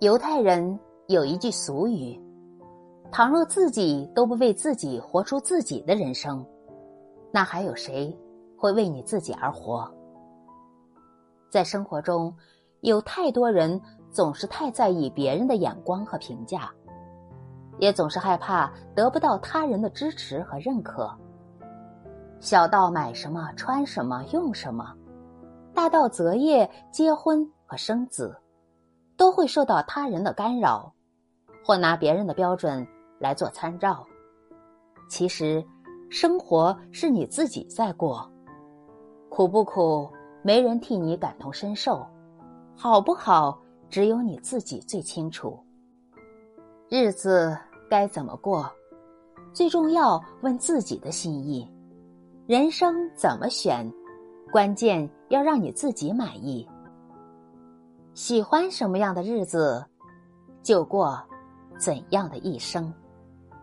犹太人有一句俗语：“倘若自己都不为自己活出自己的人生，那还有谁会为你自己而活？”在生活中，有太多人总是太在意别人的眼光和评价，也总是害怕得不到他人的支持和认可。小到买什么、穿什么、用什么，大到择业、结婚和生子。会受到他人的干扰，或拿别人的标准来做参照。其实，生活是你自己在过，苦不苦，没人替你感同身受；好不好，只有你自己最清楚。日子该怎么过，最重要问自己的心意。人生怎么选，关键要让你自己满意。喜欢什么样的日子，就过怎样的一生。